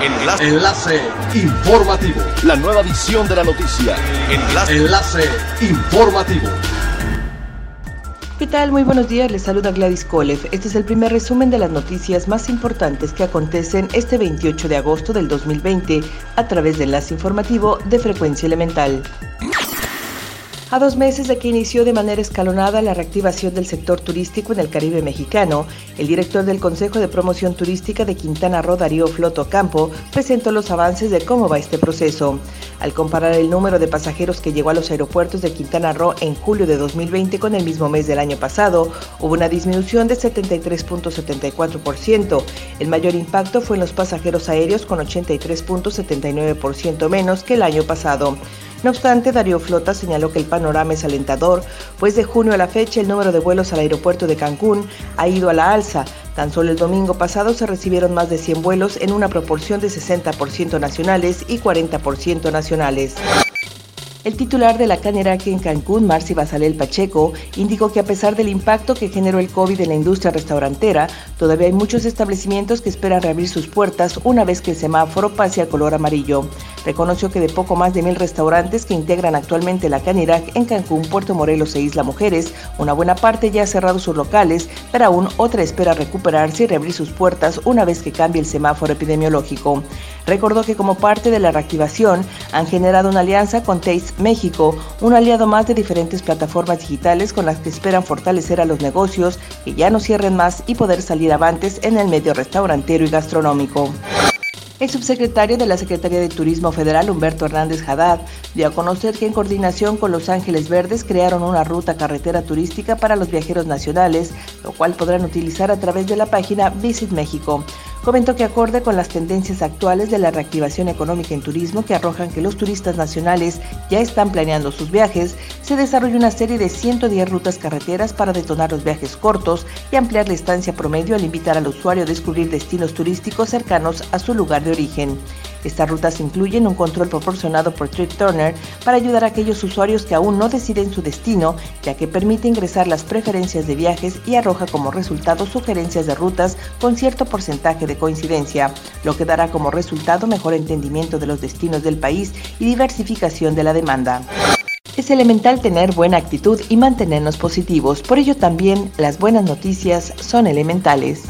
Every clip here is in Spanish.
Enlace. Enlace informativo. La nueva edición de la noticia. Enlace. Enlace informativo. ¿Qué tal? Muy buenos días, les saluda Gladys Kolev. Este es el primer resumen de las noticias más importantes que acontecen este 28 de agosto del 2020 a través del enlace informativo de Frecuencia Elemental. A dos meses de que inició de manera escalonada la reactivación del sector turístico en el Caribe mexicano, el director del Consejo de Promoción Turística de Quintana Roo, Darío Floto Campo, presentó los avances de cómo va este proceso. Al comparar el número de pasajeros que llegó a los aeropuertos de Quintana Roo en julio de 2020 con el mismo mes del año pasado, hubo una disminución de 73.74%. El mayor impacto fue en los pasajeros aéreos con 83.79% menos que el año pasado. No obstante, Darío Flota señaló que el panorama es alentador, pues de junio a la fecha el número de vuelos al aeropuerto de Cancún ha ido a la alza. Tan solo el domingo pasado se recibieron más de 100 vuelos en una proporción de 60% nacionales y 40% nacionales. El titular de la Canerac en Cancún, Marci Basalel Pacheco, indicó que a pesar del impacto que generó el COVID en la industria restaurantera, todavía hay muchos establecimientos que esperan reabrir sus puertas una vez que el semáforo pase al color amarillo. Reconoció que de poco más de mil restaurantes que integran actualmente la Canirac en Cancún, Puerto Morelos e Isla Mujeres, una buena parte ya ha cerrado sus locales, pero aún otra espera recuperarse y reabrir sus puertas una vez que cambie el semáforo epidemiológico. Recordó que como parte de la reactivación han generado una alianza con Taste México, un aliado más de diferentes plataformas digitales con las que esperan fortalecer a los negocios que ya no cierren más y poder salir avantes en el medio restaurantero y gastronómico. El subsecretario de la Secretaría de Turismo Federal, Humberto Hernández Haddad, dio a conocer que en coordinación con Los Ángeles Verdes crearon una ruta carretera turística para los viajeros nacionales, lo cual podrán utilizar a través de la página Visit México. Comentó que acorde con las tendencias actuales de la reactivación económica en turismo que arrojan que los turistas nacionales ya están planeando sus viajes, se desarrolla una serie de 110 rutas carreteras para detonar los viajes cortos y ampliar la estancia promedio al invitar al usuario a descubrir destinos turísticos cercanos a su lugar de origen. Estas rutas incluyen un control proporcionado por Trip Turner para ayudar a aquellos usuarios que aún no deciden su destino, ya que permite ingresar las preferencias de viajes y arroja como resultado sugerencias de rutas con cierto porcentaje de coincidencia, lo que dará como resultado mejor entendimiento de los destinos del país y diversificación de la demanda. Es elemental tener buena actitud y mantenernos positivos, por ello también las buenas noticias son elementales.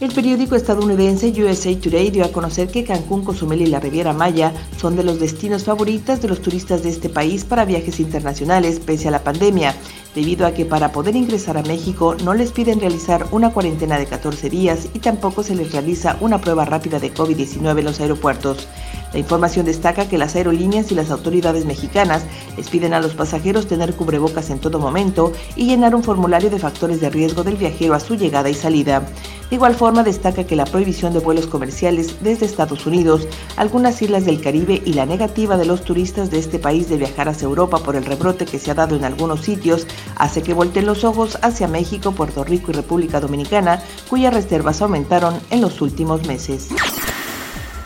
El periódico estadounidense USA Today dio a conocer que Cancún, Cozumel y la Riviera Maya son de los destinos favoritos de los turistas de este país para viajes internacionales pese a la pandemia, debido a que para poder ingresar a México no les piden realizar una cuarentena de 14 días y tampoco se les realiza una prueba rápida de COVID-19 en los aeropuertos. La información destaca que las aerolíneas y las autoridades mexicanas les piden a los pasajeros tener cubrebocas en todo momento y llenar un formulario de factores de riesgo del viajero a su llegada y salida. De igual forma destaca que la prohibición de vuelos comerciales desde Estados Unidos, algunas islas del Caribe y la negativa de los turistas de este país de viajar hacia Europa por el rebrote que se ha dado en algunos sitios hace que volteen los ojos hacia México, Puerto Rico y República Dominicana, cuyas reservas aumentaron en los últimos meses.